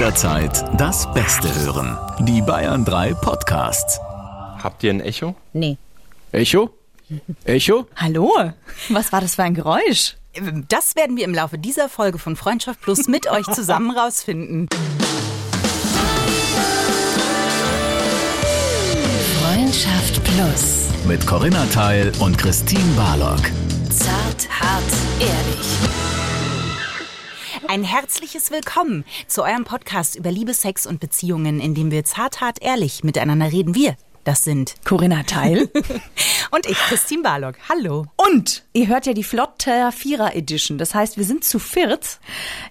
Jederzeit das Beste hören. Die Bayern 3 Podcasts. Habt ihr ein Echo? Nee. Echo? Echo? Hallo? Was war das für ein Geräusch? Das werden wir im Laufe dieser Folge von Freundschaft Plus mit euch zusammen rausfinden. Freundschaft Plus. Mit Corinna Teil und Christine Barlock. Zart, hart, ehrlich. Ein herzliches Willkommen zu eurem Podcast über Liebe, Sex und Beziehungen, in dem wir zart, hart, ehrlich miteinander reden. Wir, das sind Corinna Teil. und ich, Christine Barlock. Hallo. Und ihr hört ja die Flotter Vierer Edition. Das heißt, wir sind zu viert,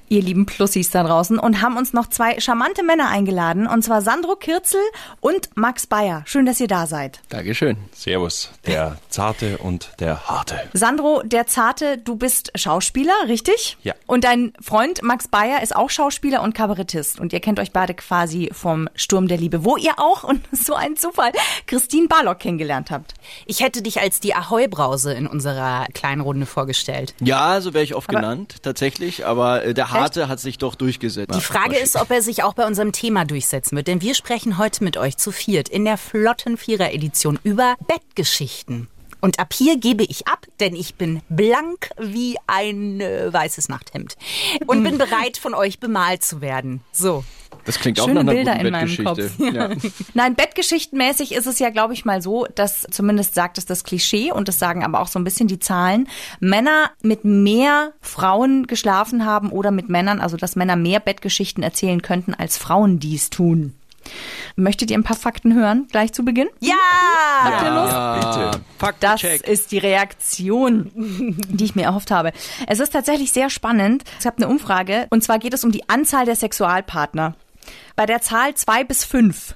ihr lieben Plussis da draußen, und haben uns noch zwei charmante Männer eingeladen. Und zwar Sandro Kirzel und Max Bayer. Schön, dass ihr da seid. Dankeschön. Servus, der Zarte und der Harte. Sandro, der Zarte, du bist Schauspieler, richtig? Ja. Und dein Freund Max Bayer ist auch Schauspieler und Kabarettist. Und ihr kennt euch beide quasi vom Sturm der Liebe, wo ihr auch, und so ein Zufall, Christine Barlock kennengelernt habt. Ich hätte dich als die Ahoi-Brause in unserer kleinen Runde vorgestellt. Ja, so wäre ich oft Aber- genannt, tatsächlich. Aber äh, der Harte hat sich doch durchgesetzt. Die Frage ist, ob er sich auch bei unserem Thema durchsetzen wird. Denn wir sprechen heute mit euch zu viert in der flotten Vierer-Edition über Bettgeschichten. Und ab hier gebe ich ab, denn ich bin blank wie ein äh, weißes Nachthemd. Und bin bereit, von euch bemalt zu werden. So. Das klingt auch Schöne nach einer Bilder guten in meinem Bettgeschichte. Ja. Nein, Bettgeschichtenmäßig ist es ja, glaube ich, mal so, dass zumindest sagt es das Klischee und das sagen aber auch so ein bisschen die Zahlen, Männer mit mehr Frauen geschlafen haben oder mit Männern, also dass Männer mehr Bettgeschichten erzählen könnten, als Frauen dies tun. Möchtet ihr ein paar Fakten hören, gleich zu Beginn? Ja! Habt ihr Lust? Ah, Das Faktencheck. ist die Reaktion, die ich mir erhofft habe. Es ist tatsächlich sehr spannend. Ich habe eine Umfrage und zwar geht es um die Anzahl der Sexualpartner. Bei der Zahl zwei bis fünf.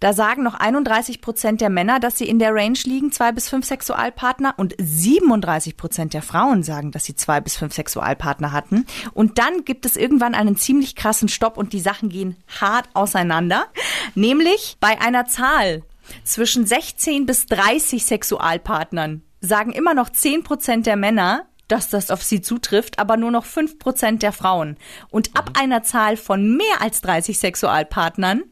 Da sagen noch 31 Prozent der Männer, dass sie in der Range liegen, zwei bis fünf Sexualpartner. Und 37 Prozent der Frauen sagen, dass sie zwei bis fünf Sexualpartner hatten. Und dann gibt es irgendwann einen ziemlich krassen Stopp und die Sachen gehen hart auseinander. Nämlich bei einer Zahl zwischen 16 bis 30 Sexualpartnern sagen immer noch 10 Prozent der Männer, dass das auf sie zutrifft, aber nur noch 5 Prozent der Frauen. Und ab einer Zahl von mehr als 30 Sexualpartnern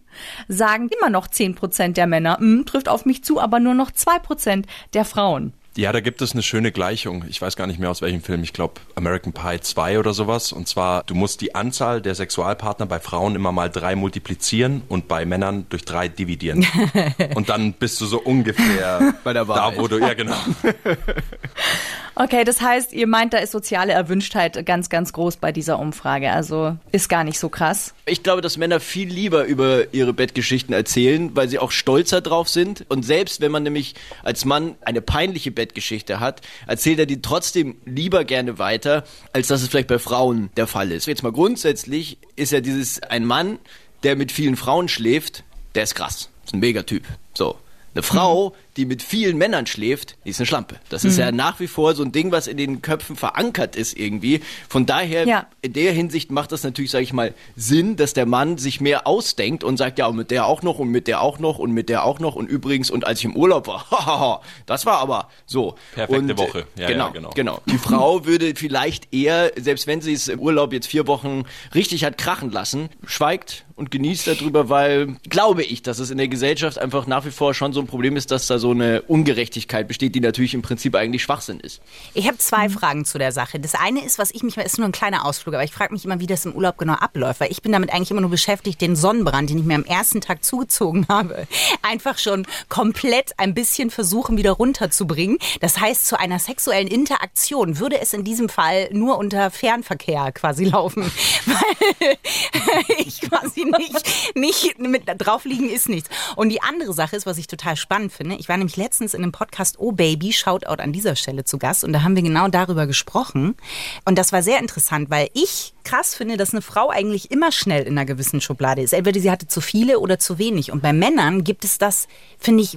sagen immer noch 10 Prozent der Männer, "Mm, trifft auf mich zu, aber nur noch 2 Prozent der Frauen. Ja, da gibt es eine schöne Gleichung. Ich weiß gar nicht mehr aus welchem Film. Ich glaube American Pie 2 oder sowas. Und zwar, du musst die Anzahl der Sexualpartner bei Frauen immer mal drei multiplizieren und bei Männern durch drei dividieren. und dann bist du so ungefähr Bei der da, Wahrheit. wo du, ja genau. Okay, das heißt, ihr meint, da ist soziale Erwünschtheit ganz, ganz groß bei dieser Umfrage. Also ist gar nicht so krass. Ich glaube, dass Männer viel lieber über ihre Bettgeschichten erzählen, weil sie auch stolzer drauf sind. Und selbst wenn man nämlich als Mann eine peinliche Bettgeschichte hat, erzählt er die trotzdem lieber gerne weiter, als dass es vielleicht bei Frauen der Fall ist. Jetzt mal grundsätzlich ist ja dieses ein Mann, der mit vielen Frauen schläft, der ist krass. Ist ein Megatyp. So. Eine Frau, die mit vielen Männern schläft, die ist eine Schlampe. Das ist ja nach wie vor so ein Ding, was in den Köpfen verankert ist irgendwie. Von daher, Ja. in der Hinsicht macht das natürlich, sage ich mal, Sinn, dass der Mann sich mehr ausdenkt und sagt, ja, und mit der auch noch und mit der auch noch und mit der auch noch und übrigens und als ich im Urlaub war, hahaha, das war aber so. Perfekte und, äh, Woche. Ja, genau, ja, genau. genau. Die Frau würde vielleicht eher, selbst wenn sie es im Urlaub jetzt vier Wochen richtig hat krachen lassen, schweigt und genießt darüber, weil glaube ich, dass es in der Gesellschaft einfach nach wie vor schon so ein Problem ist, dass da so eine Ungerechtigkeit besteht, die natürlich im Prinzip eigentlich Schwachsinn ist. Ich habe zwei Fragen zu der Sache. Das eine ist, was ich mich, ist nur ein kleiner Ausflug, aber ich frage mich immer, wie das im Urlaub genau abläuft, weil ich bin damit eigentlich immer nur beschäftigt, den Sonnenbrand, den ich mir am ersten Tag zugezogen habe, einfach schon komplett ein bisschen versuchen, wieder runterzubringen. Das heißt, zu einer sexuellen Interaktion würde es in diesem Fall nur unter Fernverkehr quasi laufen, weil ich quasi nicht, nicht mit drauf liegen ist nichts. Und die andere Sache ist, was ich total spannend finde, ich war nämlich letztens in einem Podcast Oh Baby, Shoutout an dieser Stelle zu Gast und da haben wir genau darüber gesprochen. Und das war sehr interessant, weil ich krass finde, dass eine Frau eigentlich immer schnell in einer gewissen Schublade ist. Entweder sie hatte zu viele oder zu wenig. Und bei Männern gibt es das, finde ich,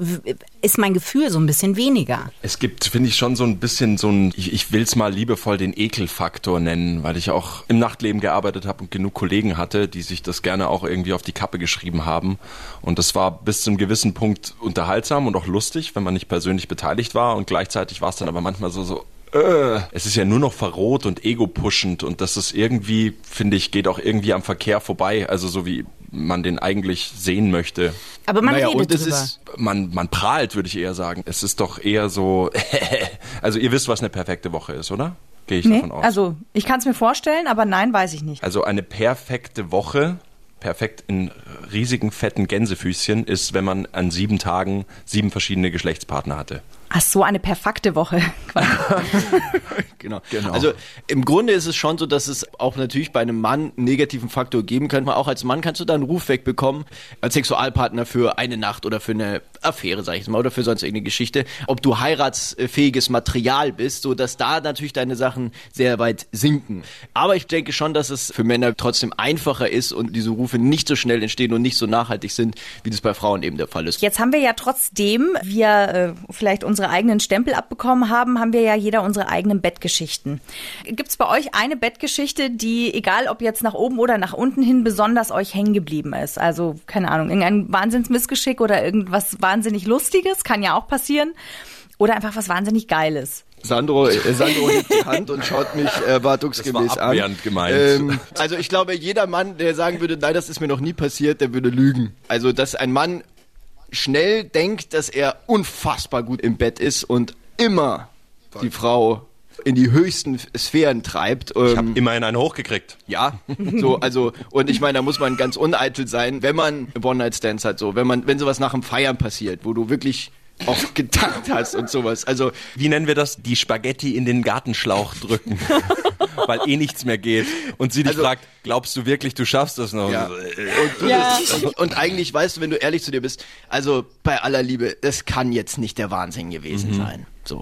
ist mein Gefühl so ein bisschen weniger. Es gibt, finde ich, schon so ein bisschen so ein, ich, ich will es mal liebevoll den Ekelfaktor nennen, weil ich auch im Nachtleben gearbeitet habe und genug Kollegen hatte, die sich das gerne auch irgendwie auf die Kappe geschrieben haben. Und das war bis zu einem gewissen Punkt unterhaltsam und auch lustig, wenn man nicht persönlich beteiligt war. Und gleichzeitig war es dann aber manchmal so, so äh, es ist ja nur noch verroht und ego-pushend und das ist irgendwie, finde ich, geht auch irgendwie am Verkehr vorbei. Also so wie man den eigentlich sehen möchte. Aber man Naja, redet und es drüber. ist Man, man prahlt, würde ich eher sagen. Es ist doch eher so, also ihr wisst, was eine perfekte Woche ist, oder? Gehe ich Nee, davon aus. also ich kann es mir vorstellen, aber nein, weiß ich nicht. Also eine perfekte Woche, perfekt in riesigen, fetten Gänsefüßchen, ist, wenn man an sieben Tagen sieben verschiedene Geschlechtspartner hatte. Ach so, eine perfekte Woche. Genau. Genau. Also im Grunde ist es schon so, dass es auch natürlich bei einem Mann einen negativen Faktor geben könnte. Auch als Mann kannst du da einen Ruf wegbekommen, als Sexualpartner für eine Nacht oder für eine Affäre, sag ich jetzt mal, oder für sonst irgendeine Geschichte. Ob du heiratsfähiges Material bist, so dass da natürlich deine Sachen sehr weit sinken. Aber ich denke schon, dass es für Männer trotzdem einfacher ist und diese Rufe nicht so schnell entstehen und nicht so nachhaltig sind, wie das bei Frauen eben der Fall ist. Jetzt haben wir ja trotzdem, wir äh, vielleicht unsere eigenen Stempel abbekommen haben, haben wir ja jeder unsere eigenen Bettgeschichten. Gibt es bei euch eine Bettgeschichte, die, egal ob jetzt nach oben oder nach unten hin, besonders euch hängen geblieben ist? Also, keine Ahnung, irgendein Wahnsinnsmissgeschick oder irgendwas wahnsinnig Lustiges, kann ja auch passieren. Oder einfach was wahnsinnig Geiles. Sandro, äh, Sandro hebt die Hand und schaut mich erwartungsgemäß war an. gemeint. Ähm, also ich glaube, jeder Mann, der sagen würde, nein, das ist mir noch nie passiert, der würde lügen. Also, dass ein Mann schnell denkt, dass er unfassbar gut im Bett ist und immer die Frau in die höchsten Sphären treibt. Ich Ähm, habe immerhin einen hochgekriegt. ja, so, also, und ich meine, da muss man ganz uneitel sein, wenn man One-Night-Stands hat, so, wenn man, wenn sowas nach dem Feiern passiert, wo du wirklich auch getankt hast und sowas. Also, Wie nennen wir das? Die Spaghetti in den Gartenschlauch drücken. Weil eh nichts mehr geht. Und sie dich Also- fragt, glaubst du wirklich, du schaffst das noch? Ja. Und, du das, und, und eigentlich weißt du, wenn du ehrlich zu dir bist, also bei aller Liebe, das kann jetzt nicht der Wahnsinn gewesen sein. So.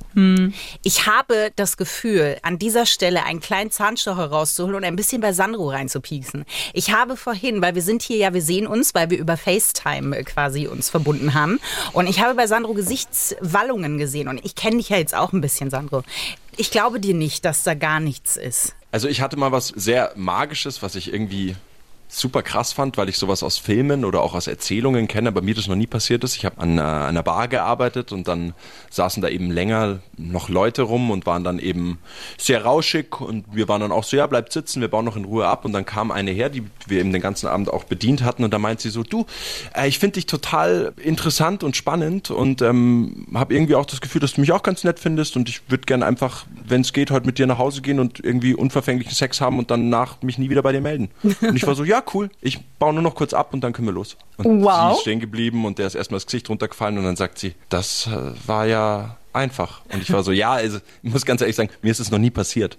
Ich habe das Gefühl, an dieser Stelle einen kleinen Zahnstocher rauszuholen und ein bisschen bei Sandro reinzupieksen. Ich habe vorhin, weil wir sind hier ja, wir sehen uns, weil wir über FaceTime quasi uns verbunden haben. Und ich habe bei Sandro Gesichtswallungen gesehen. Und ich kenne dich ja jetzt auch ein bisschen, Sandro. Ich glaube dir nicht, dass da gar nichts ist. Also ich hatte mal was sehr Magisches, was ich irgendwie super krass fand, weil ich sowas aus Filmen oder auch aus Erzählungen kenne, aber mir das noch nie passiert ist. Ich habe an äh, einer Bar gearbeitet und dann saßen da eben länger noch Leute rum und waren dann eben sehr rauschig und wir waren dann auch so, ja, bleibt sitzen, wir bauen noch in Ruhe ab und dann kam eine her, die wir eben den ganzen Abend auch bedient hatten und da meint sie so, du, äh, ich finde dich total interessant und spannend und ähm, habe irgendwie auch das Gefühl, dass du mich auch ganz nett findest und ich würde gern einfach, wenn es geht, heute mit dir nach Hause gehen und irgendwie unverfänglichen Sex haben und danach mich nie wieder bei dir melden. Und ich war so, ja, cool, ich baue nur noch kurz ab und dann können wir los. Und Wow. sie ist stehen geblieben und der ist erstmal das Gesicht runtergefallen und dann sagt sie, das äh, war ja einfach. Und ich war so, ja, also, ich muss ganz ehrlich sagen, mir ist es noch nie passiert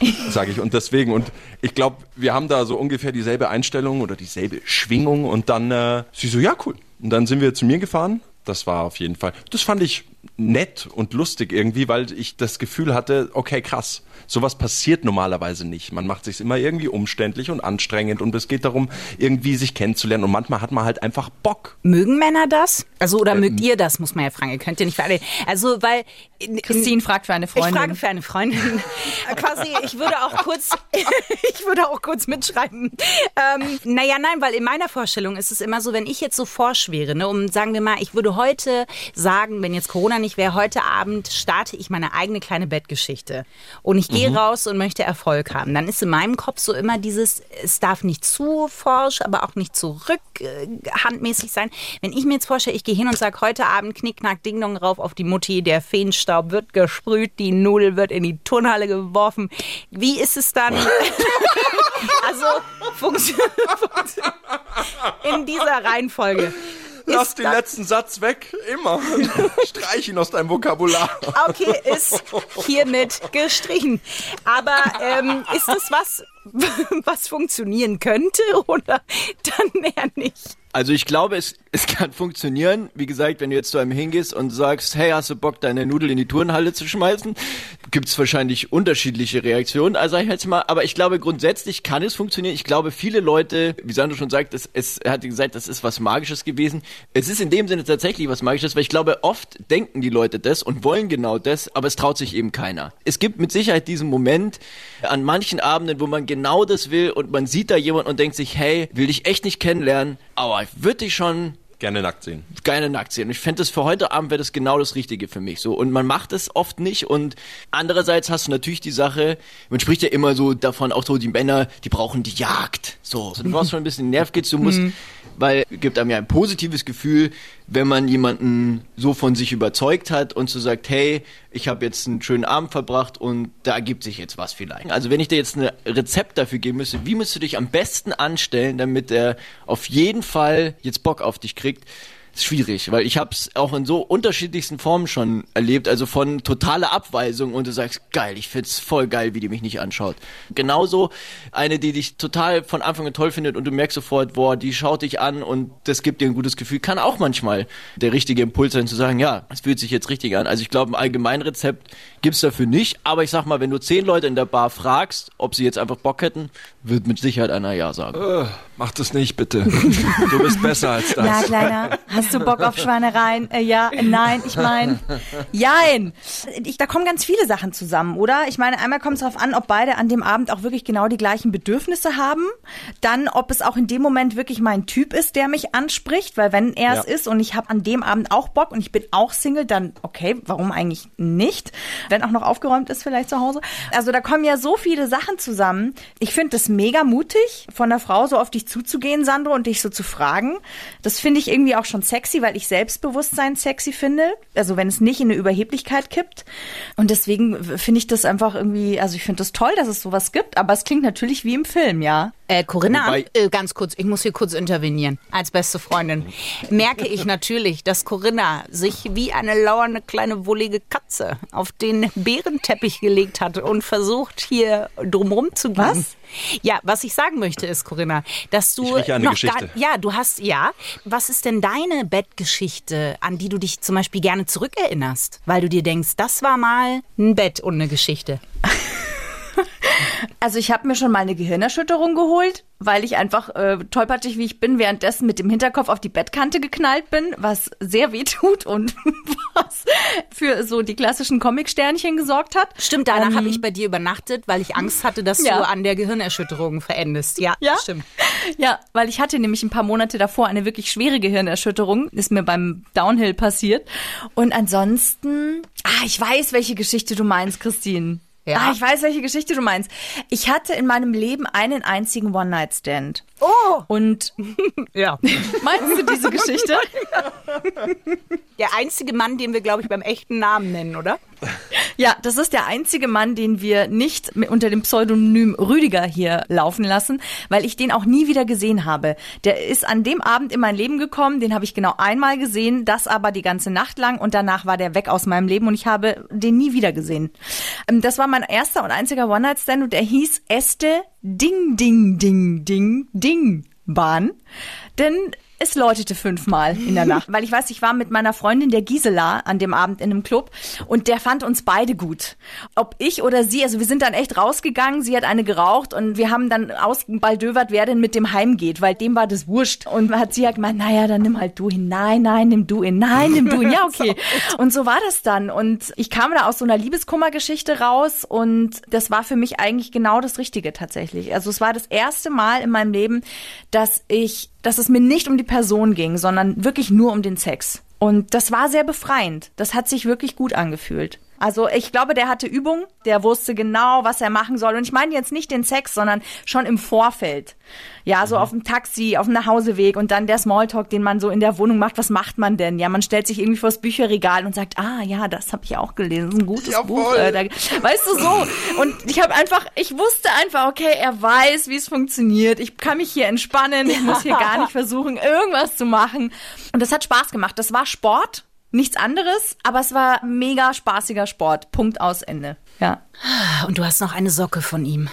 sage ich. Und deswegen, und ich glaube, wir haben da so ungefähr dieselbe Einstellung oder dieselbe Schwingung und dann äh, sie so, ja, cool. Und dann sind wir zu mir gefahren. Das war auf jeden Fall, das fand ich nett und lustig irgendwie, weil ich das Gefühl hatte, okay, krass, sowas passiert normalerweise nicht. Man macht sich immer irgendwie umständlich und anstrengend und es geht darum, irgendwie sich kennenzulernen und manchmal hat man halt einfach Bock. Mögen Männer das? Also, oder mögt ihr das, muss man ja fragen. Ihr könnt ja nicht für alle. Also, weil. in- Christine fragt für eine Freundin. Ich frage für eine Freundin. Quasi, ich würde auch kurz, ich würde auch kurz mitschreiben. Ähm, naja, nein, weil in meiner Vorstellung ist es immer so, wenn ich jetzt so vorschwere, ne, um sagen wir mal, ich würde heute sagen, wenn jetzt Corona nicht wäre, heute Abend starte ich meine eigene kleine Bettgeschichte. Und ich gehe raus und möchte Erfolg haben. Dann ist in meinem Kopf so immer dieses, es darf nicht zu forsch, aber auch nicht zu rückhandmäßig sein. Wenn ich mir jetzt vorstelle, ich gehe hin und sage, heute Abend knickknack, ding dong rauf auf die Mutti, der Feenstaub wird gesprüht, die Nudel wird in die Turnhalle geworfen. Wie ist es dann? also funktioniert in dieser Reihenfolge. Lass den letzten Satz weg, immer. Streich ihn aus deinem Vokabular. Okay, ist hiermit gestrichen. Aber ähm, ist das was, was funktionieren könnte oder dann eher nicht? Also ich glaube, es, es kann funktionieren. Wie gesagt, wenn du jetzt zu einem hingehst und sagst, hey, hast du Bock, deine Nudel in die Turnhalle zu schmeißen, gibt's wahrscheinlich unterschiedliche Reaktionen. Also ich jetzt mal, aber ich glaube, grundsätzlich kann es funktionieren. Ich glaube, viele Leute, wie Sandro schon sagt, es, es er hat gesagt, das ist was Magisches gewesen. Es ist in dem Sinne tatsächlich was Magisches, weil ich glaube, oft denken die Leute das und wollen genau das, aber es traut sich eben keiner. Es gibt mit Sicherheit diesen Moment an manchen Abenden, wo man genau das will und man sieht da jemand und denkt sich, hey, will dich echt nicht kennenlernen, aber ich würde dich schon Gerne nackt sehen. Gerne nackt sehen. Und ich fände das für heute Abend wäre das genau das Richtige für mich. So. Und man macht es oft nicht. Und andererseits hast du natürlich die Sache, man spricht ja immer so davon, auch so die Männer, die brauchen die Jagd. So. so du brauchst schon ein bisschen Nervkitz, du musst, weil gibt einem ja ein positives Gefühl, wenn man jemanden so von sich überzeugt hat und so sagt, hey, ich habe jetzt einen schönen Abend verbracht und da ergibt sich jetzt was vielleicht. Also wenn ich dir jetzt ein Rezept dafür geben müsste, wie müsst du dich am besten anstellen, damit er auf jeden Fall jetzt Bock auf dich kriegt, schwierig, weil ich habe es auch in so unterschiedlichsten Formen schon erlebt, also von totaler Abweisung und du sagst, geil, ich find's voll geil, wie die mich nicht anschaut. Genauso eine, die dich total von Anfang an toll findet und du merkst sofort, boah, die schaut dich an und das gibt dir ein gutes Gefühl, kann auch manchmal der richtige Impuls sein zu sagen, ja, es fühlt sich jetzt richtig an. Also ich glaube, ein Allgemeinrezept gibt's dafür nicht, aber ich sag mal, wenn du zehn Leute in der Bar fragst, ob sie jetzt einfach Bock hätten, wird mit Sicherheit einer Ja sagen. Äh, mach das nicht, bitte. Du bist besser als das. Ja, Kleiner, hast du Bock auf Schweinereien? Äh, ja, äh, nein, ich meine, jein. Ich, da kommen ganz viele Sachen zusammen, oder? Ich meine, einmal kommt es darauf an, ob beide an dem Abend auch wirklich genau die gleichen Bedürfnisse haben. Dann, ob es auch in dem Moment wirklich mein Typ ist, der mich anspricht, weil wenn er es Ja. ist und ich habe an dem Abend auch Bock und ich bin auch Single, dann okay, warum eigentlich nicht? Wenn auch noch aufgeräumt ist vielleicht zu Hause. Also da kommen ja so viele Sachen zusammen. Ich finde das mega mutig, von der Frau so auf dich zuzugehen, Sandro, und dich so zu fragen. Das finde ich irgendwie auch schon sexy, weil ich Selbstbewusstsein sexy finde. Also wenn es nicht in eine Überheblichkeit kippt. Und deswegen finde ich das einfach irgendwie, also ich finde das toll, dass es sowas gibt, aber es klingt natürlich wie im Film, ja. Äh, Corinna, Wobei- äh, ganz kurz, ich muss hier kurz intervenieren. Als beste Freundin merke ich natürlich, dass Corinna sich wie eine lauernde kleine wohlige Katze auf den Bärenteppich gelegt hat und versucht hier drumrum zu gehen. Was? Ja, was ich sagen möchte ist, Corinna, dass du Ich eine noch Geschichte. Gar, ja, du hast ja. Was ist denn deine Bettgeschichte, an die du dich zum Beispiel gerne zurückerinnerst, weil du dir denkst, das war mal ein Bett und eine Geschichte? Also ich habe mir schon mal eine Gehirnerschütterung geholt, weil ich einfach äh, tollpatschig wie ich bin, währenddessen mit dem Hinterkopf auf die Bettkante geknallt bin, was sehr weh tut und was für so die klassischen Comicsternchen gesorgt hat. Stimmt, danach habe ich bei dir übernachtet, weil ich Angst hatte, dass Ja. du an der Gehirnerschütterung verendest. Ja, Ja? stimmt. Ja, weil ich hatte nämlich ein paar Monate davor eine wirklich schwere Gehirnerschütterung, ist mir beim Downhill passiert. Und ansonsten, ah, ich weiß, welche Geschichte du meinst, Christine. Ja. Ah, ich weiß, welche Geschichte du meinst. Ich hatte in meinem Leben einen einzigen One-Night-Stand. Oh, Und ja. meinst du diese Geschichte? Der einzige Mann, den wir, glaube ich, beim echten Namen nennen, oder? Ja, das ist der einzige Mann, den wir nicht unter dem Pseudonym Rüdiger hier laufen lassen, weil ich den auch nie wieder gesehen habe. Der ist an dem Abend in mein Leben gekommen, den habe ich genau einmal gesehen, das aber die ganze Nacht lang und danach war der weg aus meinem Leben und ich habe den nie wieder gesehen. Ähm, Das war mein erster und einziger One-Night-Stand und der hieß Este Ding Ding Ding Ding Ding Bahn. Denn es läutete fünfmal in der Nacht, weil ich weiß, ich war mit meiner Freundin der Gisela an dem Abend in einem Club und der fand uns beide gut. Ob ich oder sie, also wir sind dann echt rausgegangen, sie hat eine geraucht und wir haben dann ausbaldövert, wer denn mit dem heimgeht, weil dem war das wurscht. Und hat sie ja gemeint, naja, dann nimm halt du ihn. Nein, nein, nimm du ihn. Nein, nimm du ihn. Ja, okay. Und so war das dann. Und ich kam da aus so einer Liebeskummergeschichte raus und das war für mich eigentlich genau das Richtige tatsächlich. Also es war das erste Mal in meinem Leben, dass ich dass es mir nicht um die Person ging, sondern wirklich nur um den Sex. Und das war sehr befreiend. Das hat sich wirklich gut angefühlt. Also ich glaube, der hatte Übung, der wusste genau, was er machen soll. Und ich meine jetzt nicht den Sex, sondern schon im Vorfeld. Ja, so auf dem Taxi, auf dem Nachhauseweg und dann der Smalltalk, den man so in der Wohnung macht. Was macht man denn? Ja, man stellt sich irgendwie vors Bücherregal und sagt, ah ja, das habe ich auch gelesen, das ist ein gutes Buch. Äh, da, weißt du so? Und ich habe einfach, ich wusste einfach, okay, er weiß, wie es funktioniert. Ich kann mich hier entspannen. Ich muss hier gar nicht versuchen, irgendwas zu machen. Und das hat Spaß gemacht. Das war Sport. Nichts anderes, aber es war mega spaßiger Sport. Punkt aus Ende. Ja. Und du hast noch eine Socke von ihm.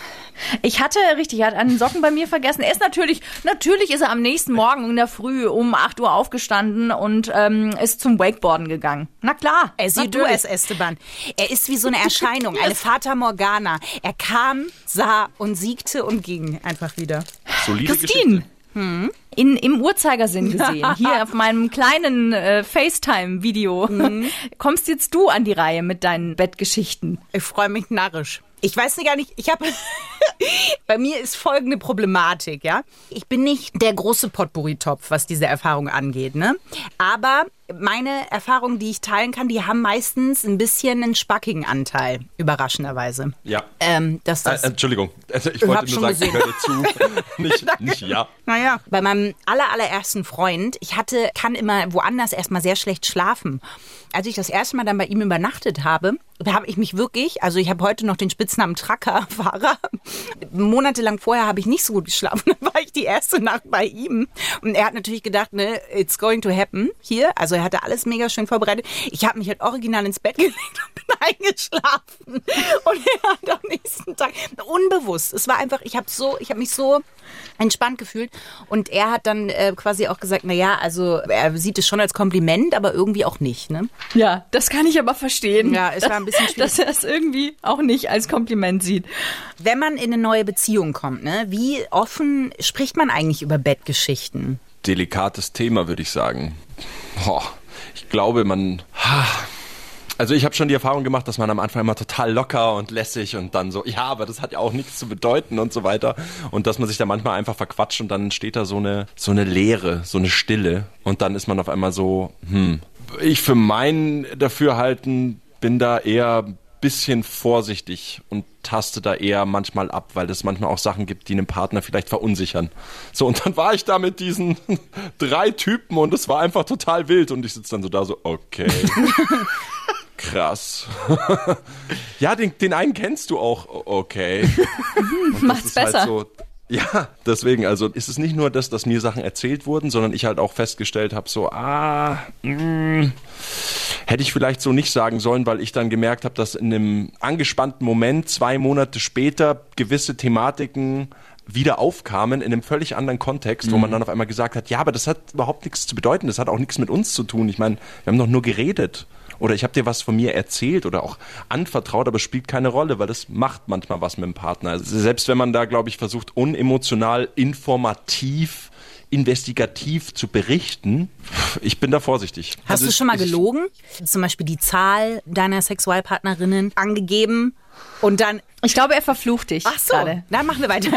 Ich hatte, richtig, er hat einen Socken bei mir vergessen. Er ist natürlich, natürlich ist er am nächsten Morgen in der Früh um 8 Uhr aufgestanden und ähm, ist zum Wakeboarden gegangen. Na klar. Er sieht du es, Esteban. Er ist wie so eine Erscheinung, eine Fata Morgana. Er kam, sah und siegte und ging einfach wieder. Solide Christine. Geschichte. In, Im Uhrzeigersinn gesehen, hier auf meinem kleinen äh, FaceTime-Video, kommst jetzt du an die Reihe mit deinen Bettgeschichten. Ich freue mich narrisch. Ich weiß nicht gar nicht, ich habe bei mir ist folgende Problematik, ja. Ich bin nicht der große Potpourri-Topf, was diese Erfahrung angeht, ne? Aber meine Erfahrungen, die ich teilen kann, die haben meistens ein bisschen einen spackigen Anteil, überraschenderweise. Ja. Ähm, dass das Äh, Entschuldigung, also ich wollte nur schon sagen, ich höre zu. nicht, nicht ja. Naja, bei meinem aller, allerersten Freund, ich hatte, kann immer woanders erstmal sehr schlecht schlafen. Als ich das erste Mal dann bei ihm übernachtet habe, habe ich mich wirklich, also ich habe heute noch den Spitznamen Truckerfahrer. Monatelang vorher habe ich nicht so gut geschlafen. Dann war ich die erste Nacht bei ihm. Und er hat natürlich gedacht, ne, it's going to happen hier. Also er hatte alles mega schön vorbereitet. Ich habe mich halt original ins Bett gelegt und bin eingeschlafen. Und er hat am nächsten Tag, unbewusst, es war einfach, ich habe so, ich habe mich so entspannt gefühlt. Und er hat dann äh, quasi auch gesagt, na ja, also er sieht es schon als Kompliment, aber irgendwie auch nicht, ne? Ja, das kann ich aber verstehen. Ja, es war ein bisschen schwierig. Dass er es irgendwie auch nicht als Kompliment sieht. Wenn man in eine neue Beziehung kommt, ne, wie offen spricht man eigentlich über Bettgeschichten? delikates Thema, würde ich sagen. Boah, ich glaube, man. Also ich habe schon die Erfahrung gemacht, dass man am Anfang immer total locker und lässig und dann so, ja, aber das hat ja auch nichts zu bedeuten und so weiter. Und dass man sich da manchmal einfach verquatscht und dann entsteht da so eine, so eine Leere, so eine Stille. Und dann ist man auf einmal so, hm. Ich für mein Dafürhalten bin da eher ein bisschen vorsichtig und taste da eher manchmal ab, weil es manchmal auch Sachen gibt, die einen Partner vielleicht verunsichern. So, und dann war ich da mit diesen drei Typen und es war einfach total wild und ich sitze dann so da so, okay. Krass. ja, den, den einen kennst du auch, okay. Und Macht's halt besser. so, ja, deswegen, also ist es nicht nur das, dass mir Sachen erzählt wurden, sondern ich halt auch festgestellt habe, so, ah, mh, hätte ich vielleicht so nicht sagen sollen, weil ich dann gemerkt habe, dass in einem angespannten Moment zwei Monate später gewisse Thematiken wieder aufkamen in einem völlig anderen Kontext, wo man dann auf einmal gesagt hat, ja, aber das hat überhaupt nichts zu bedeuten, das hat auch nichts mit uns zu tun. Ich meine, wir haben doch nur geredet. Oder ich habe dir was von mir erzählt oder auch anvertraut, aber es spielt keine Rolle, weil das macht manchmal was mit dem Partner. Also selbst wenn man da, glaube ich, versucht, unemotional, informativ, investigativ zu berichten, ich bin da vorsichtig. Hast Also du schon mal gelogen? Zum Beispiel die Zahl deiner Sexualpartnerinnen angegeben und dann. Ich glaube, er verflucht dich Ach so, gerade. dann machen wir weiter.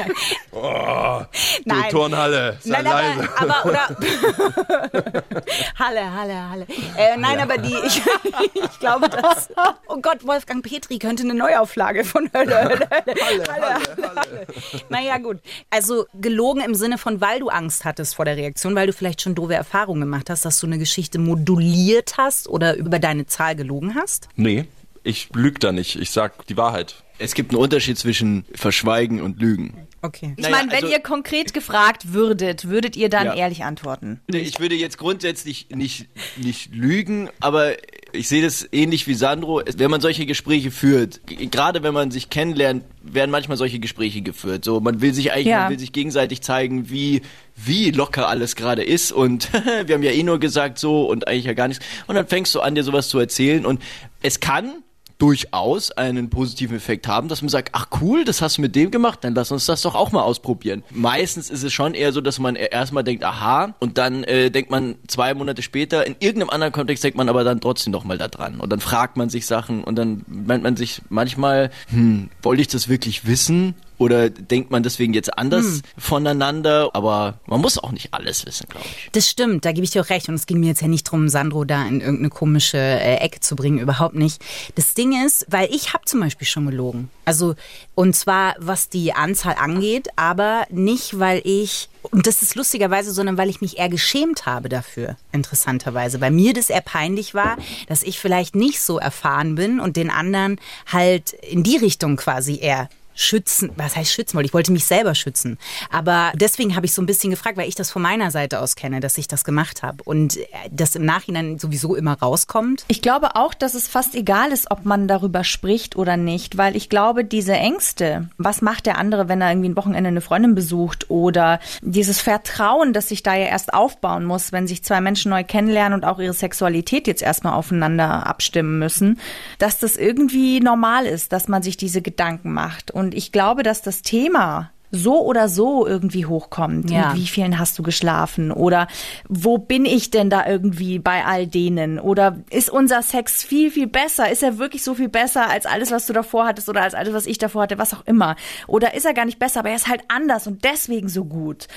Du Turnhalle, sei Nein, leise. aber, aber oder Halle, Halle, Halle. Äh, nein, aber die, ich, ich glaube, dass. Oh Gott, Wolfgang Petri könnte eine Neuauflage von Hölle, Hölle, Hölle. Halle, Halle, Halle. Naja, gut. Also gelogen im Sinne von, weil du Angst hattest vor der Reaktion, weil du vielleicht schon doofe Erfahrungen gemacht hast, dass du eine Geschichte moduliert hast oder über deine Zahl gelogen hast? Nee, ich lüge da nicht. Ich sag die Wahrheit. Es gibt einen Unterschied zwischen Verschweigen und Lügen. Okay. Ich Naja, meine, wenn also- ihr konkret gefragt würdet, würdet ihr dann Ja. ehrlich antworten? Ich würde jetzt grundsätzlich nicht, nicht lügen, aber ich sehe das ähnlich wie Sandro. Wenn man solche Gespräche führt, gerade wenn man sich kennenlernt, werden manchmal solche Gespräche geführt. So, man will sich eigentlich, Ja. man will sich gegenseitig zeigen, wie, wie locker alles gerade ist und wir haben ja eh nur gesagt so und eigentlich ja gar nichts. Und dann fängst du an, dir sowas zu erzählen und es kann durchaus einen positiven Effekt haben, dass man sagt, ach cool, das hast du mit dem gemacht, dann lass uns das doch auch mal ausprobieren. Meistens ist es schon eher so, dass man erstmal denkt, aha, und dann äh, denkt man zwei Monate später, in irgendeinem anderen Kontext denkt man aber dann trotzdem noch mal da dran. Und dann fragt man sich Sachen und dann meint man sich manchmal, hm, wollte ich das wirklich wissen? Oder denkt man deswegen jetzt anders voneinander? Aber man muss auch nicht alles wissen, glaube ich. Das stimmt, da gebe ich dir auch recht. Und es ging mir jetzt ja nicht drum, Sandro da in irgendeine komische äh, Ecke zu bringen, überhaupt nicht. Das Ding ist, weil ich habe zum Beispiel schon gelogen. Also, und zwar was die Anzahl angeht, aber nicht, weil ich, und das ist lustigerweise, sondern weil ich mich eher geschämt habe dafür, interessanterweise. Weil mir das eher peinlich war, dass ich vielleicht nicht so erfahren bin und den anderen halt in die Richtung quasi eher schützen, was heißt schützen wollte? Ich wollte mich selber schützen. Aber deswegen habe ich so ein bisschen gefragt, weil ich das von meiner Seite aus kenne, dass ich das gemacht habe. Und äh, das im Nachhinein sowieso immer rauskommt. Ich glaube auch, dass es fast egal ist, ob man darüber spricht oder nicht, weil ich glaube, diese Ängste, was macht der andere, wenn er irgendwie ein Wochenende eine Freundin besucht oder dieses Vertrauen, das sich da ja erst aufbauen muss, wenn sich zwei Menschen neu kennenlernen und auch ihre Sexualität jetzt erstmal aufeinander abstimmen müssen, dass das irgendwie normal ist, dass man sich diese Gedanken macht. Und ich glaube, dass das Thema so oder so irgendwie hochkommt. Ja. Mit wie vielen hast du geschlafen? Oder wo bin ich denn da irgendwie bei all denen? Oder ist unser Sex viel, viel besser? Ist er wirklich so viel besser als alles, was du davor hattest oder als alles, was ich davor hatte, was auch immer? Oder ist er gar nicht besser, aber er ist halt anders und deswegen so gut?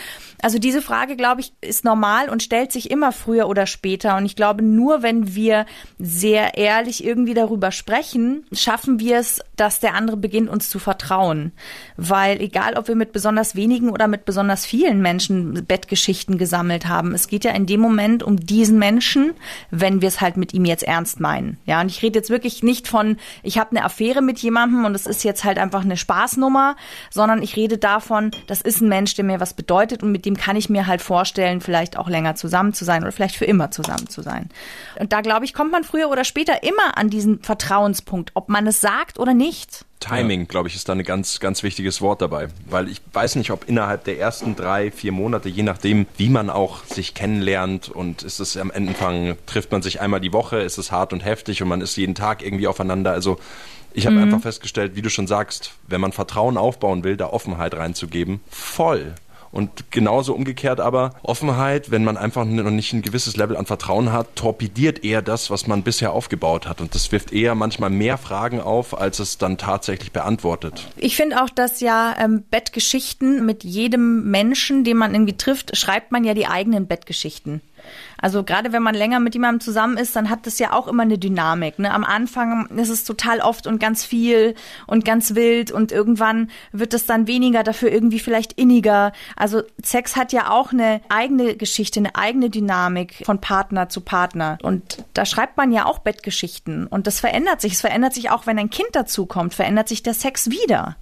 Also diese Frage, glaube ich, ist normal und stellt sich immer früher oder später. Und ich glaube, nur wenn wir sehr ehrlich irgendwie darüber sprechen, schaffen wir es, dass der andere beginnt, uns zu vertrauen. Weil egal, ob wir mit besonders wenigen oder mit besonders vielen Menschen Bettgeschichten gesammelt haben, es geht ja in dem Moment um diesen Menschen, wenn wir es halt mit ihm jetzt ernst meinen. Ja, und ich rede jetzt wirklich nicht von, ich habe eine Affäre mit jemandem und es ist jetzt halt einfach eine Spaßnummer, sondern ich rede davon, das ist ein Mensch, der mir was bedeutet und mit dem kann ich mir halt vorstellen, vielleicht auch länger zusammen zu sein oder vielleicht für immer zusammen zu sein. Und da glaube ich, kommt man früher oder später immer an diesen Vertrauenspunkt, ob man es sagt oder nicht. Timing, glaube ich, ist da ein ganz, ganz wichtiges Wort dabei. Weil ich weiß nicht, ob innerhalb der ersten drei, vier Monate, je nachdem, wie man auch sich kennenlernt und ist es am Anfang, trifft man sich einmal die Woche, ist es hart und heftig und man ist jeden Tag irgendwie aufeinander. Also ich habe einfach festgestellt, wie du schon sagst, wenn man Vertrauen aufbauen will, da Offenheit reinzugeben, voll. Und genauso umgekehrt aber Offenheit, wenn man einfach noch nicht ein gewisses Level an Vertrauen hat, torpediert eher das, was man bisher aufgebaut hat. Und das wirft eher manchmal mehr Fragen auf, als es dann tatsächlich beantwortet. Ich finde auch, dass ja ähm, Bettgeschichten mit jedem Menschen, den man irgendwie trifft, schreibt man ja die eigenen Bettgeschichten. Also gerade wenn man länger mit jemandem zusammen ist, dann hat das ja auch immer eine Dynamik. Ne? Am Anfang ist es total oft und ganz viel und ganz wild und irgendwann wird es dann weniger, dafür irgendwie vielleicht inniger. Also Sex hat ja auch eine eigene Geschichte, eine eigene Dynamik von Partner zu Partner. Und da schreibt man ja auch Bettgeschichten. Und das verändert sich. Es verändert sich auch, wenn ein Kind dazukommt, verändert sich der Sex wieder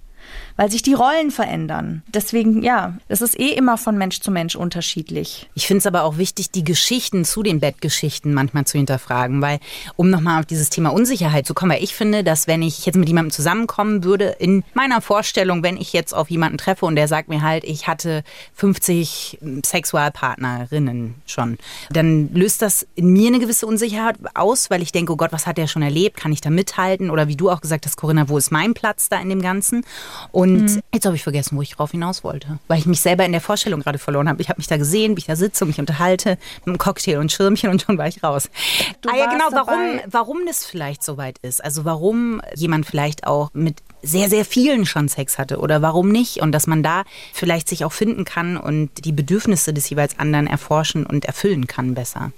weil sich die Rollen verändern. Deswegen, ja, es ist eh immer von Mensch zu Mensch unterschiedlich. Ich finde es aber auch wichtig, die Geschichten zu den Bettgeschichten manchmal zu hinterfragen, weil, um nochmal auf dieses Thema Unsicherheit zu kommen, weil ich finde, dass wenn ich jetzt mit jemandem zusammenkommen würde, in meiner Vorstellung, wenn ich jetzt auf jemanden treffe und der sagt mir halt, ich hatte 50 Sexualpartnerinnen schon, dann löst das in mir eine gewisse Unsicherheit aus, weil ich denke, oh Gott, was hat der schon erlebt? Kann ich da mithalten? Oder wie du auch gesagt hast, Corinna, wo ist mein Platz da in dem Ganzen? Und jetzt habe ich vergessen, wo ich drauf hinaus wollte, weil ich mich selber in der Vorstellung gerade verloren habe. Ich habe mich da gesehen, wie ich da sitze und mich unterhalte mit einem Cocktail und Schirmchen und schon war ich raus. Du ah ja, genau, warum, dabei. warum das vielleicht so weit ist. Also warum jemand vielleicht auch mit sehr, sehr vielen schon Sex hatte oder warum nicht. Und dass man da vielleicht sich auch finden kann und die Bedürfnisse des jeweils anderen erforschen und erfüllen kann besser.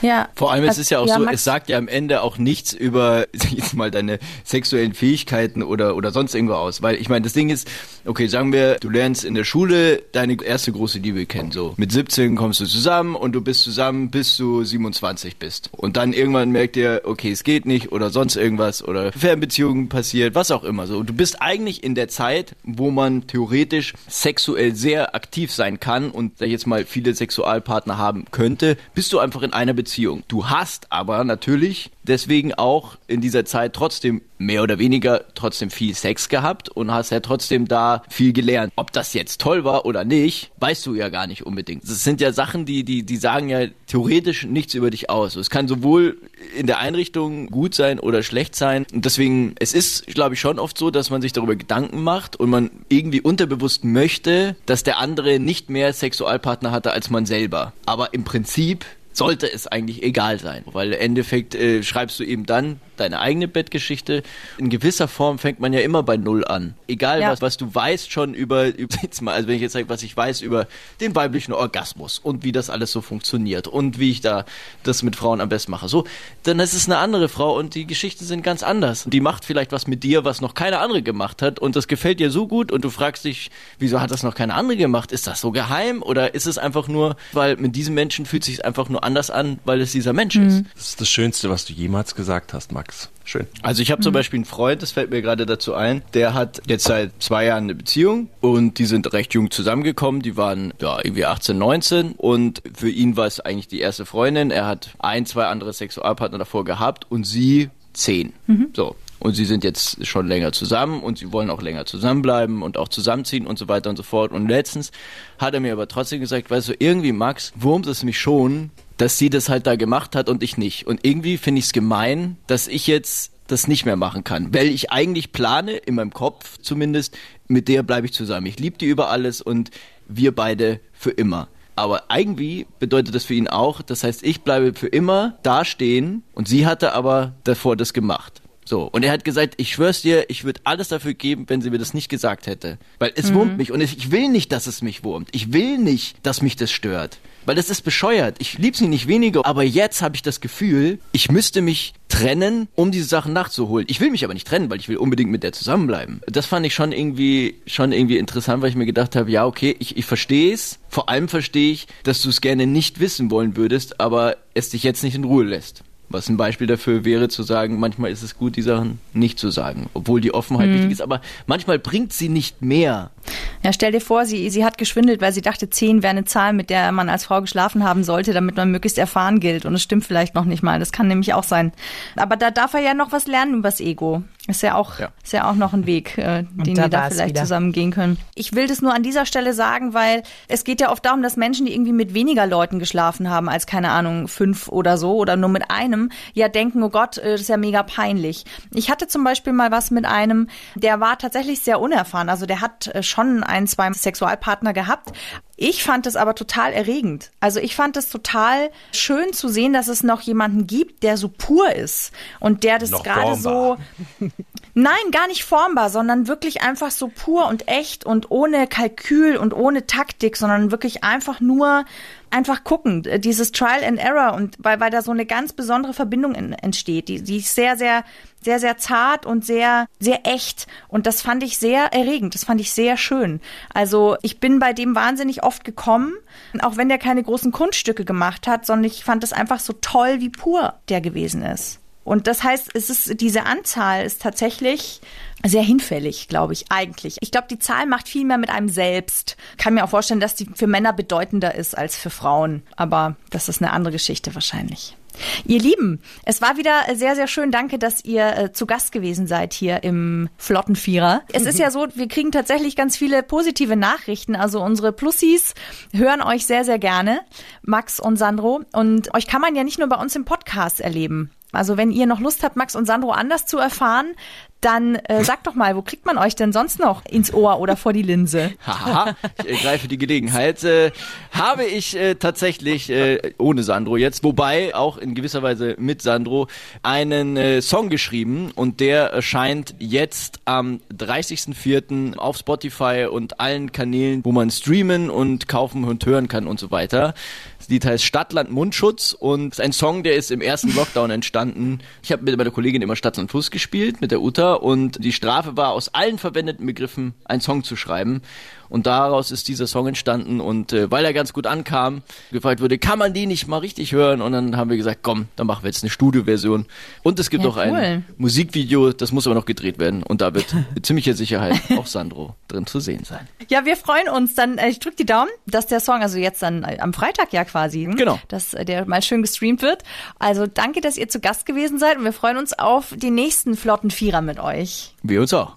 Ja. Vor allem, es Also, ist ja auch ja, so, Max- es sagt ja am Ende auch nichts über sag ich jetzt mal deine sexuellen Fähigkeiten oder, oder sonst irgendwo aus. Weil ich meine, das Ding ist, okay, sagen wir, du lernst in der Schule deine erste große Liebe kennen. So mit 17 kommst du zusammen und du bist zusammen, bis du 27 bist. Und dann irgendwann merkt ihr, okay, es geht nicht oder sonst irgendwas oder Fernbeziehungen passiert, was auch immer. So, du bist eigentlich in der Zeit, wo man theoretisch sexuell sehr aktiv sein kann und sag ich jetzt mal viele Sexualpartner haben könnte, bist du einfach in einer Beziehung. Du hast aber natürlich deswegen auch in dieser Zeit trotzdem mehr oder weniger trotzdem viel Sex gehabt und hast ja trotzdem da viel gelernt. Ob das jetzt toll war oder nicht, weißt du ja gar nicht unbedingt. Das sind ja Sachen, die, die, die sagen ja theoretisch nichts über dich aus. Es kann sowohl in der Einrichtung gut sein oder schlecht sein. Und deswegen, es ist, glaube ich, schon oft so, dass man sich darüber Gedanken macht und man irgendwie unterbewusst möchte, dass der andere nicht mehr Sexualpartner hatte als man selber. Aber im Prinzip sollte es eigentlich egal sein, weil im Endeffekt äh, schreibst du eben dann deine eigene Bettgeschichte. In gewisser Form fängt man ja immer bei Null an. Egal Ja. was, was du weißt schon über, über jetzt mal, also wenn ich jetzt sage, was ich weiß über den weiblichen Orgasmus und wie das alles so funktioniert und wie ich da das mit Frauen am besten mache, so, dann ist es eine andere Frau und die Geschichten sind ganz anders. Die macht vielleicht was mit dir, was noch keine andere gemacht hat und das gefällt dir so gut und du fragst dich, wieso hat das noch keine andere gemacht? Ist das so geheim oder ist es einfach nur, weil mit diesem Menschen fühlt sich einfach nur anders an, weil es dieser Mensch ist? Das ist das Schönste, was du jemals gesagt hast, Max. Schön. Also ich habe zum Beispiel einen Freund, das fällt mir gerade dazu ein, der hat jetzt seit zwei Jahren eine Beziehung und die sind recht jung zusammengekommen. Die waren ja irgendwie 18, 19 und für ihn war es eigentlich die erste Freundin. Er hat ein, zwei andere Sexualpartner davor gehabt und sie zehn. So. Und sie sind jetzt schon länger zusammen und sie wollen auch länger zusammenbleiben und auch zusammenziehen und so weiter und so fort. Und letztens hat er mir aber trotzdem gesagt, weißt du, irgendwie Max, wurmt es mich schon, dass sie das halt da gemacht hat und ich nicht. Und irgendwie finde ich es gemein, dass ich jetzt das nicht mehr machen kann, weil ich eigentlich plane, in meinem Kopf zumindest, mit der bleibe ich zusammen. Ich liebe die über alles und wir beide für immer. Aber irgendwie bedeutet das für ihn auch, das heißt, ich bleibe für immer dastehen und sie hatte aber davor das gemacht. So, und er hat gesagt, ich schwör's dir, ich würde alles dafür geben, wenn sie mir das nicht gesagt hätte. Weil es wurmt mich und ich will nicht, dass es mich wurmt. Ich will nicht, dass mich das stört. Weil das ist bescheuert. Ich lieb sie nicht weniger, aber jetzt habe ich das Gefühl, ich müsste mich trennen, um diese Sachen nachzuholen. Ich will mich aber nicht trennen, weil ich will unbedingt mit der zusammenbleiben. Das fand ich schon irgendwie, schon irgendwie interessant, weil ich mir gedacht habe, ja, okay, ich, ich verstehe es. Vor allem verstehe ich, dass du es gerne nicht wissen wollen würdest, aber es dich jetzt nicht in Ruhe lässt. Was ein Beispiel dafür wäre zu sagen, manchmal ist es gut, die Sachen nicht zu sagen, obwohl die Offenheit Mhm. wichtig ist, aber manchmal bringt sie nicht mehr. Ja, stell dir vor, sie, sie hat geschwindelt, weil sie dachte, 10 wäre eine Zahl, mit der man als Frau geschlafen haben sollte, damit man möglichst erfahren gilt. Und es stimmt vielleicht noch nicht mal. Das kann nämlich auch sein. Aber da darf er ja noch was lernen übers Ego. Ist ja auch, Ja. ist ja auch noch ein Weg, äh, den da die da vielleicht wieder. zusammen gehen können. Ich will das nur an dieser Stelle sagen, weil es geht ja oft darum, dass Menschen, die irgendwie mit weniger Leuten geschlafen haben, als keine Ahnung, fünf oder so, oder nur mit einem, ja denken, oh Gott, äh, das ist ja mega peinlich. Ich hatte zum Beispiel mal was mit einem, der war tatsächlich sehr unerfahren. Also der hat äh, schon ein, zwei Sexualpartner gehabt. Ich fand es aber total erregend. Also ich fand es total schön zu sehen, dass es noch jemanden gibt, der so pur ist und der das gerade so. Nein, gar nicht formbar, sondern wirklich einfach so pur und echt und ohne Kalkül und ohne Taktik, sondern wirklich einfach nur einfach gucken, dieses Trial and Error und weil, weil da so eine ganz besondere Verbindung in, entsteht, die, die ist sehr, sehr, sehr, sehr zart und sehr, sehr echt und das fand ich sehr erregend, das fand ich sehr schön. Also ich bin bei dem wahnsinnig oft gekommen, auch wenn der keine großen Kunststücke gemacht hat, sondern ich fand es einfach so toll, wie pur der gewesen ist. Und das heißt, es ist, diese Anzahl ist tatsächlich sehr hinfällig, glaube ich, eigentlich. Ich glaube, die Zahl macht viel mehr mit einem selbst. Kann mir auch vorstellen, dass die für Männer bedeutender ist als für Frauen. Aber das ist eine andere Geschichte wahrscheinlich. Ihr Lieben, es war wieder sehr, sehr schön. Danke, dass ihr äh, zu Gast gewesen seid hier im Flottenvierer. Es ist ja so, wir kriegen tatsächlich ganz viele positive Nachrichten. Also unsere Plussis hören euch sehr, sehr gerne, Max und Sandro. Und euch kann man ja nicht nur bei uns im Podcast erleben. Also wenn ihr noch Lust habt, Max und Sandro anders zu erfahren, dann äh, sagt doch mal, wo kriegt man euch denn sonst noch ins Ohr oder vor die Linse? Haha, ich ergreife die Gelegenheit. Äh, habe ich äh, tatsächlich, äh, ohne Sandro jetzt, wobei auch in gewisser Weise mit Sandro, einen äh, Song geschrieben und der erscheint jetzt am 30.04. auf Spotify und allen Kanälen, wo man streamen und kaufen und hören kann und so weiter. Lied heißt Stadtland Mundschutz und ist ein Song, der ist im ersten Lockdown entstanden. Ich habe mit meiner Kollegin immer Stadtland Fluss gespielt, mit der Uta und die Strafe war, aus allen verwendeten Begriffen einen Song zu schreiben. Und daraus ist dieser Song entstanden und äh, weil er ganz gut ankam, gefragt wurde, kann man die nicht mal richtig hören? Und dann haben wir gesagt, komm, dann machen wir jetzt eine Studioversion. Und es gibt Ja, auch ein cool. Musikvideo, das muss aber noch gedreht werden. Und da wird mit ziemlicher Sicherheit auch Sandro drin zu sehen sein. Ja, wir freuen uns. Dann äh, ich drück die Daumen, dass der Song, also jetzt dann äh, am Freitag ja quasi, hm, Genau. dass äh, der mal schön gestreamt wird. Also danke, dass ihr zu Gast gewesen seid und wir freuen uns auf den nächsten flotten Vierer mit euch. Wir uns auch.